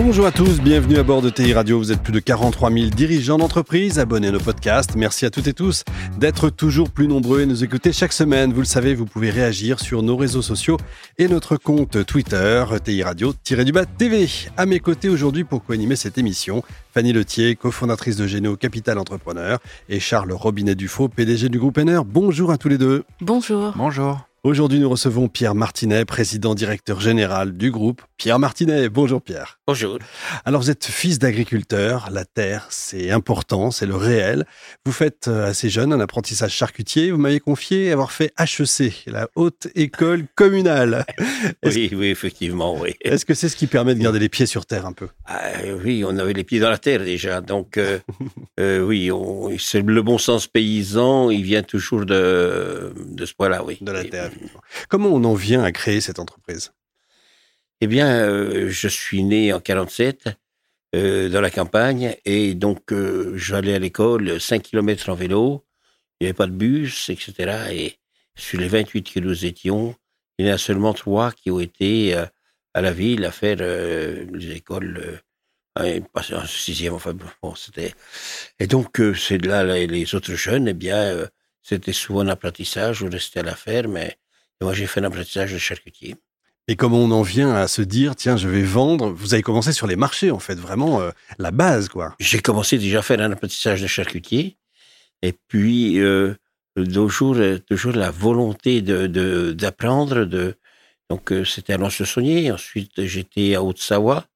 Bonjour à tous, bienvenue à bord de TI Radio. Vous êtes plus de 43 000 dirigeants d'entreprise, abonnés à nos podcasts. Merci à toutes et tous d'être toujours plus nombreux et nous écouter chaque semaine. Vous le savez, vous pouvez réagir sur nos réseaux sociaux et notre compte Twitter, TI Radio-du-bas TV. À mes côtés aujourd'hui pour co-animer cette émission, Fanny Letier, cofondatrice de Géno Capital Entrepreneur et Charles Robinet-Dufaux, PDG du groupe NR. Bonjour à tous les deux. Bonjour. Bonjour. Aujourd'hui, nous recevons Pierre Martinet, président directeur général du groupe. Pierre Martinet, bonjour Pierre. Bonjour. Alors vous êtes fils d'agriculteur, la terre c'est important, c'est le réel. Vous faites euh, assez jeune un apprentissage charcutier, vous m'avez confié avoir fait HEC, la haute école communale. Oui, oui, effectivement, oui. Est-ce que c'est ce qui permet de garder les pieds sur terre un peu? Ah, Oui, on avait les pieds dans la terre déjà, donc euh, euh, oui, c'est le bon sens paysan, il vient toujours de, de ce point-là, oui. De la terre. Comment on en vient à créer cette entreprise? Eh bien, euh, je suis né en 47 euh, dans la campagne et donc euh, j'allais à l'école 5 km en vélo. Il n'y avait pas de bus, etc. Et sur les 28 que nous étions, il y en a seulement trois qui ont été à la ville à faire les écoles en sixième, enfin bon, c'était. Et donc, c'est là, les autres jeunes, eh bien, c'était souvent un apprentissage, on restait à la ferme. Et, moi, j'ai fait un apprentissage de charcutier. Et comment on en vient à se dire, tiens, je vais vendre? Vous avez commencé sur les marchés, en fait, vraiment euh, la base, quoi. J'ai commencé déjà à faire un apprentissage de charcutier. Et puis, euh, toujours, toujours la volonté de d'apprendre. De, donc, euh, c'était à Lons-le-Saunier. Ensuite, j'étais à Haute-Savoie.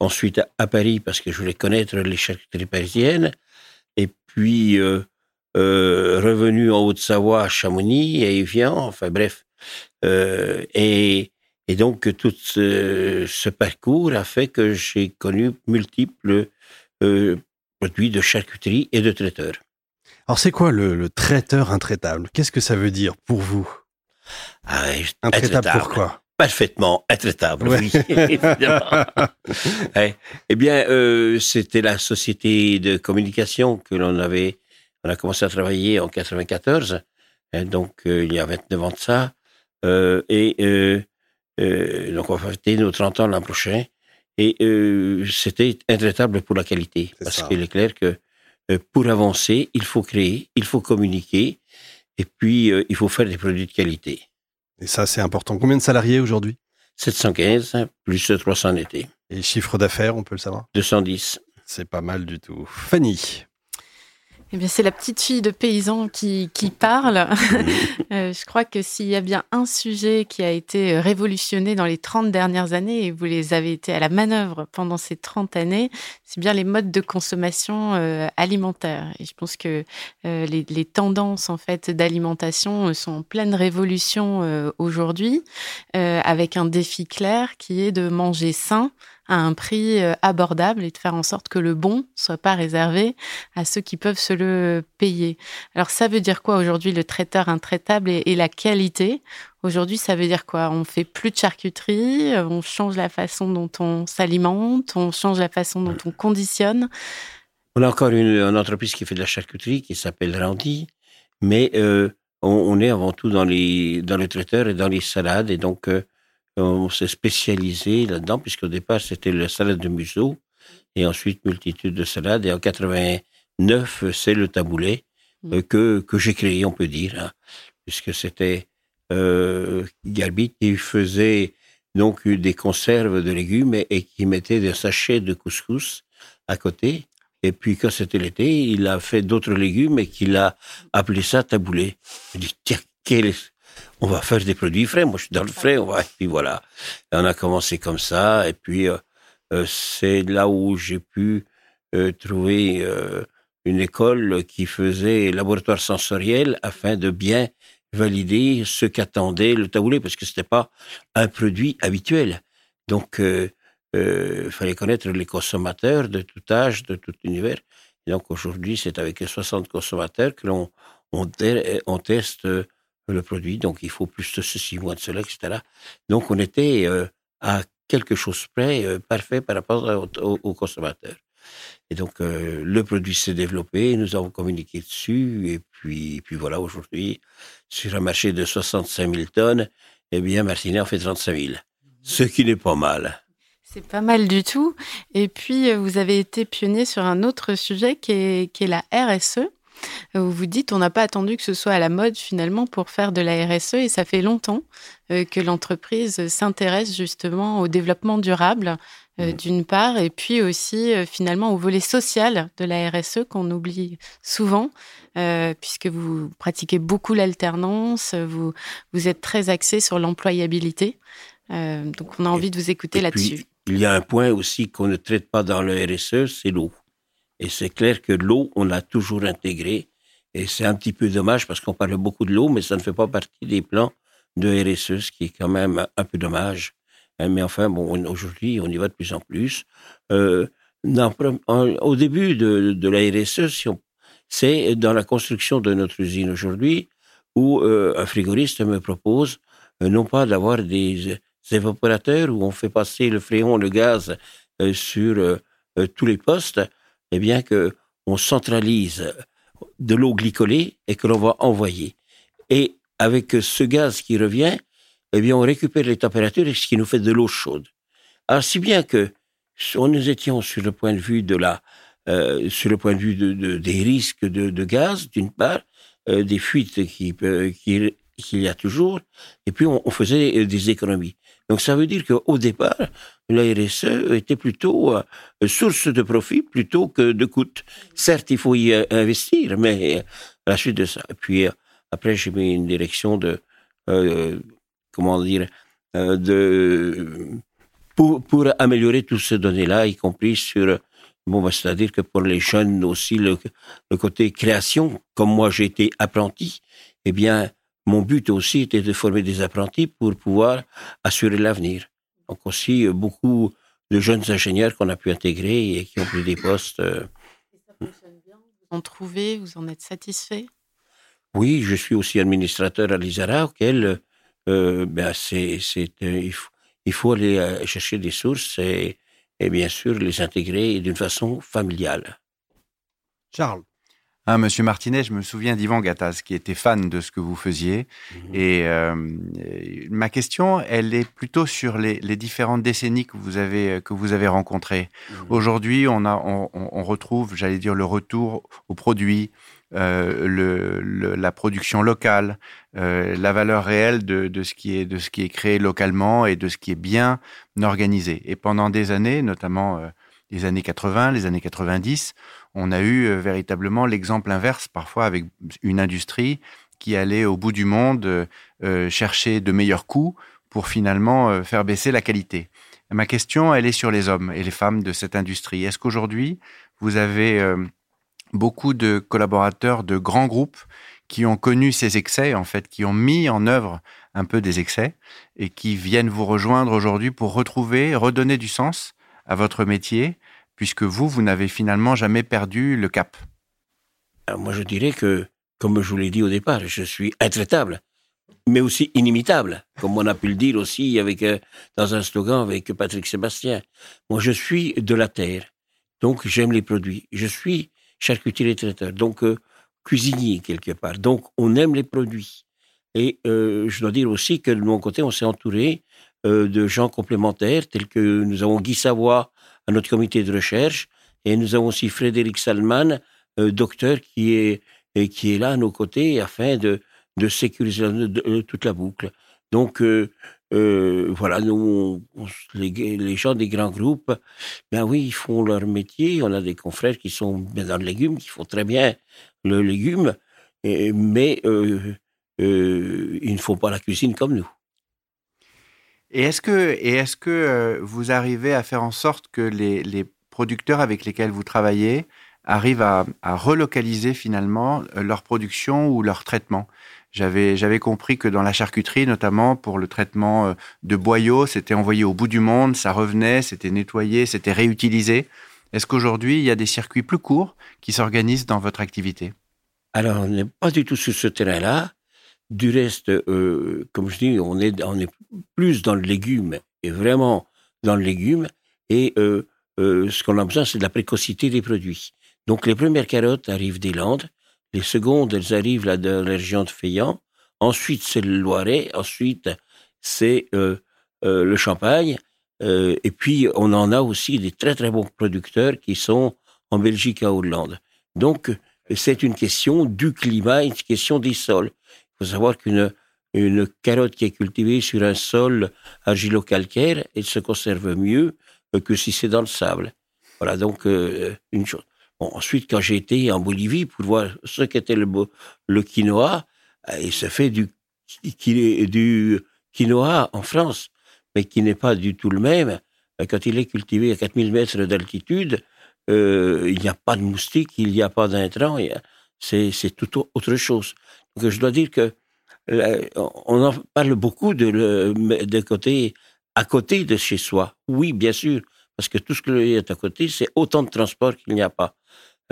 Ensuite, à Paris, parce que je voulais connaître les charcuteries parisiennes. Et puis, euh, euh, revenu en Haute-Savoie, à Chamonix, et vient, enfin bref. Euh, et, et, donc, tout ce, ce, parcours a fait que j'ai connu multiples euh, produits de charcuterie et de traiteur. Alors, c'est quoi le, le, traiteur intraitable? Qu'est-ce que ça veut dire pour vous? Ah, Intraitable, pourquoi Parfaitement intraitable, oui, évidemment. eh bien, euh, c'était la société de communication que l'on avait on a commencé à travailler en 94, hein, donc euh, il y a 29 ans de ça. Euh, et euh, euh, donc on va fêter nos 30 ans l'an prochain. Et c'était intraitable pour la qualité. Parce qu'il est clair que pour avancer, il faut créer, il faut communiquer, et puis il faut faire des produits de qualité. Et ça, c'est important. Combien de salariés aujourd'hui? 715, plus 300 en été. Et chiffre d'affaires, on peut le savoir? 210. C'est pas mal du tout. Fanny eh bien, c'est la petite fille de paysan qui, qui parle. euh, je crois que s'il y a bien un sujet qui a été révolutionné dans les 30 dernières années, et vous les avez été à la manœuvre pendant ces 30 années, c'est bien les modes de consommation euh, alimentaire. Et je pense que euh, les, les, tendances en fait d'alimentation sont en pleine révolution euh, aujourd'hui, euh, avec un défi clair qui est de manger sain à un prix euh, abordable et de faire en sorte que le bon soit pas réservé à ceux qui peuvent se le payer. Alors ça veut dire quoi aujourd'hui le traiteur intraitable et, la qualité? Aujourd'hui, ça veut dire quoi? On fait plus de charcuterie, euh, on change la façon dont on s'alimente, on change la façon dont on conditionne? On a encore une, entreprise qui fait de la charcuterie qui s'appelle Randy, mais euh, on, est avant tout dans les dans les traiteurs et dans les salades et donc on s'est spécialisé là-dedans, puisqu'au départ, c'était la salade de museau, et ensuite multitude de salades. Et en 89, c'est le taboulet mm. euh, que, que j'ai créé, on peut dire, hein, puisque c'était euh, qui faisait donc des conserves de légumes et, et, qui mettait des sachets de couscous à côté. Et puis, quand c'était l'été, il a fait d'autres légumes et qu'il a appelé ça taboulet. Je dis, tiens, quel, on va faire des produits frais. Moi, je suis dans le frais. On va, et puis voilà. On a commencé comme ça. Et puis, euh, euh, c'est là où j'ai pu euh, trouver une école qui faisait laboratoire sensoriel afin de bien valider ce qu'attendait le taboulet, parce que c'était pas un produit habituel. Donc, il fallait connaître les consommateurs de tout âge, de tout univers. Et donc, aujourd'hui, c'est avec 60 consommateurs que l'on on, on teste le produit, donc il faut plus de ceci, moins de cela, etc. Donc on était euh, à quelque chose près, euh, parfait par rapport aux consommateurs. Et donc, euh, le produit s'est développé, nous avons communiqué dessus, et puis, puis voilà, aujourd'hui, sur un marché de 65 000 tonnes, eh bien, Martinet en fait 35 000, ce qui n'est pas mal. C'est pas mal du tout. Et puis, vous avez été pionnier sur un autre sujet qui est, qui est la RSE. Vous vous dites, on n'a pas attendu que ce soit à la mode finalement pour faire de la RSE et ça fait longtemps euh, que l'entreprise s'intéresse justement au développement durable euh, mmh. d'une part, et puis aussi euh, finalement au volet social de la RSE qu'on oublie souvent, euh, puisque vous pratiquez beaucoup l'alternance, vous, vous êtes très axé sur l'employabilité. donc on a envie de vous écouter là-dessus. Il y a un point aussi qu'on ne traite pas dans le RSE, c'est l'eau. Et c'est clair que l'eau, on l'a toujours intégrée. Et c'est un petit peu dommage parce qu'on parle beaucoup de l'eau, mais ça ne fait pas partie des plans de RSE, ce qui est quand même un peu dommage. Hein, mais enfin, bon, aujourd'hui, on y va de plus en plus. Euh, au début de, la RSE, c'est dans la construction de notre usine aujourd'hui, où euh, un frigoriste me propose euh, non pas d'avoir des, évaporateurs où on fait passer le fréon, le gaz sur tous les postes, mais bien que on centralise de l'eau glycolée et que l'on va envoyer. Et avec ce gaz qui revient, eh bien, on récupère les températures, ce qui nous fait de l'eau chaude. Alors, si bien que on nous étions sur le point de vue de la, euh, sur le point de vue de, des risques de, de gaz, d'une part, euh, des fuites qui, euh, qui qu'il y a toujours, et puis on, on, faisait euh, des économies. Donc ça veut dire qu'au départ, la RSE était plutôt euh, source de profit plutôt que de coût. Certes, il faut y investir, mais à la suite de ça. Et puis après, j'ai mis une direction de comment dire, euh, de, pour, pour améliorer toutes ces données-là, y compris sur, bon, bah, c'est-à-dire que pour les jeunes aussi, le, le côté création, comme moi j'ai été apprenti, eh bien, mon but aussi était de former des apprentis pour pouvoir assurer l'avenir. Donc aussi, euh, beaucoup de jeunes ingénieurs qu'on a pu intégrer et qui ont pris des postes. Euh, ça fonctionne bien Vous en trouvez Vous en êtes satisfait? Oui, je suis aussi administrateur à l'ISARA, auquel euh, ben c'est, c'est, euh, il, faut, il, faut, aller chercher des sources et, et bien sûr les intégrer d'une façon familiale. Charles. Hein, Monsieur Martinet, je me souviens d'Ivan Gattaz qui était fan de ce que vous faisiez. Mhm. Et euh, ma question, elle est plutôt sur les, les, différentes décennies que vous avez que vous avez rencontrées. Mhm. Aujourd'hui, on a on, on retrouve, j'allais dire, le retour aux produits, euh, le, la production locale, euh, la valeur réelle de, de, ce qui est de ce qui est créé localement et de ce qui est bien organisé. Et pendant des années, notamment euh, les années 80, les années 90, on a eu euh, véritablement l'exemple inverse parfois avec une industrie qui allait au bout du monde chercher de meilleurs coûts pour finalement faire baisser la qualité. Ma question, elle est sur les hommes et les femmes de cette industrie. Est-ce qu'aujourd'hui, vous avez beaucoup de collaborateurs de grands groupes qui ont connu ces excès, en fait, qui ont mis en œuvre un peu des excès et qui viennent vous rejoindre aujourd'hui pour retrouver, redonner du sens à votre métier, puisque vous, vous n'avez finalement jamais perdu le cap. moi, je dirais que, comme je vous l'ai dit au départ, je suis intraitable, mais aussi inimitable, comme on a pu le dire aussi avec, euh, dans un slogan avec Patrick Sébastien. Moi, je suis de la terre, donc j'aime les produits. Je suis charcutier et traiteur, donc euh, cuisinier quelque part. Donc on aime les produits. Et euh, je dois dire aussi que de mon côté, on s'est entouré euh, de gens complémentaires, tels que nous avons Guy Savoie notre comité de recherche, et nous avons aussi Frédéric Salman, docteur, qui est, qui est là à nos côtés afin de, de sécuriser toute la boucle. Donc, euh, voilà, nous, les, gens des grands groupes, ben oui, ils font leur métier. On a des confrères qui sont dans le légume, qui font très bien le légume, mais euh, euh, ils ne font pas la cuisine comme nous. Et est-ce que, et est-ce que vous arrivez à faire en sorte que les, les producteurs avec lesquels vous travaillez arrivent à, à relocaliser finalement leur production ou leur traitement? J'avais j'avais compris que dans la charcuterie, notamment pour le traitement euh, de boyaux, c'était envoyé au bout du monde, ça revenait, c'était nettoyé, c'était réutilisé. Est-ce qu'aujourd'hui, il y a des circuits plus courts qui s'organisent dans votre activité? Alors, on n'est pas du tout sur ce terrain-là. Du reste, euh, comme je dis, on est, on est plus dans le légume et vraiment dans le légume. Et euh, euh, ce qu'on a besoin, c'est de la précocité des produits. Donc les premières carottes arrivent des Landes, les secondes, elles arrivent là, de la région de Feyant. Ensuite, c'est le Loiret. Ensuite, c'est le Champagne. Et puis, on en a aussi des très très bons producteurs qui sont en Belgique et à Hollande. Donc, c'est une question du climat, une question des sols. Il faut savoir qu'une une carotte qui est cultivée sur un sol argilo-calcaire, elle se conserve mieux que si c'est dans le sable. Voilà donc une chose. Ensuite, quand j'ai été en Bolivie pour voir ce qu'était le, le quinoa, il se fait du, du quinoa en France, mais qui n'est pas du tout le même. Quand il est cultivé à 4000 mètres d'altitude, euh, il n'y a pas de moustiques, il n'y a pas d'intrants, c'est tout autre chose. Donc je dois dire que on en parle beaucoup de, de côté, à côté de chez soi. Oui, bien sûr, parce que tout ce qui est à côté, c'est autant de transport qu'il n'y a pas.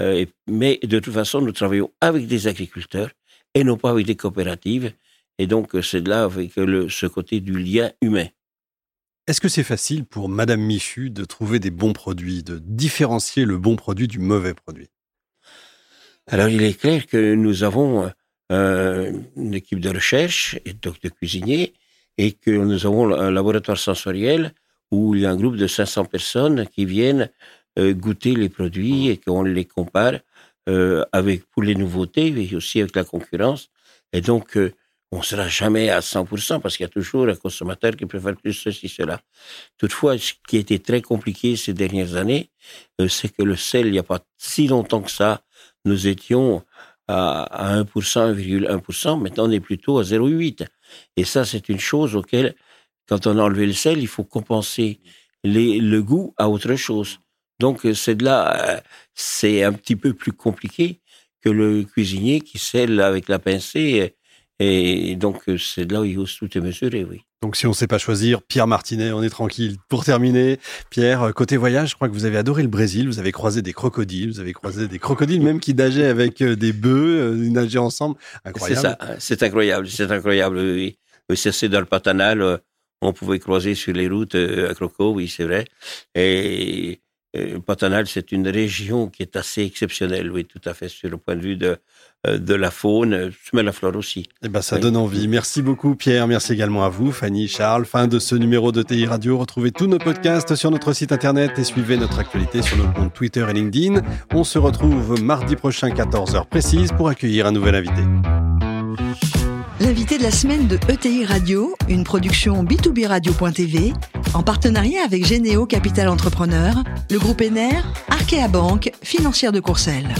Euh, mais de toute façon, nous travaillons avec des agriculteurs et non pas avec des coopératives. Et donc, c'est là avec le, ce côté du lien humain. Est-ce que c'est facile pour Madame Michu de trouver des bons produits, de différencier le bon produit du mauvais produit? Alors, il est clair que nous avons euh, une équipe de recherche et donc de cuisiniers et que nous avons un laboratoire sensoriel où il y a un groupe de 500 personnes qui viennent euh, goûter les produits et qu'on les compare euh, avec pour les nouveautés et aussi avec la concurrence. Et donc, on ne sera jamais à 100% parce qu'il y a toujours un consommateur qui préfère plus ceci, cela. Toutefois, ce qui a été très compliqué ces dernières années, c'est que le sel, il n'y a pas si longtemps que ça, nous étions à, à 1%, 1,1%. Maintenant, on est plutôt à 0,8%. Et ça, c'est une chose auquel, quand on a enlevé le sel, il faut compenser les, le goût à autre chose. Donc, c'est de là, c'est un petit peu plus compliqué que le cuisinier qui scelle avec la pincée. Et donc, c'est de là où il faut tout est mesuré, oui. Donc, si on ne sait pas choisir, Pierre Martinet, on est tranquille. Pour terminer, Pierre, côté voyage, je crois que vous avez adoré le Brésil. Vous avez croisé des crocodiles. Vous avez croisé des crocodiles même qui nageaient avec des bœufs, ils nageaient ensemble. Incroyable. C'est ça, c'est incroyable, c'est incroyable, oui. C'est dans le Pantanal, on pouvait croiser sur les routes à Croco, oui, c'est vrai. Et le Pantanal, c'est une région qui est assez exceptionnelle, oui, tout à fait, sur le point de vue de, de la faune, mais la flore aussi. Eh ben, ça oui. donne envie. Merci beaucoup, Pierre. Merci également à vous, Fanny, Charles. Fin de ce numéro de TI Radio. Retrouvez tous nos podcasts sur notre site internet et suivez notre actualité sur nos comptes Twitter et LinkedIn. On se retrouve mardi prochain, 14h précise, pour accueillir un nouvel invité. L'invité de la semaine de ETI Radio, une production B2B Radio.tv, en partenariat avec Généo Capital Entrepreneur, le groupe ENER, Arkea Banque, financière de Courcelles.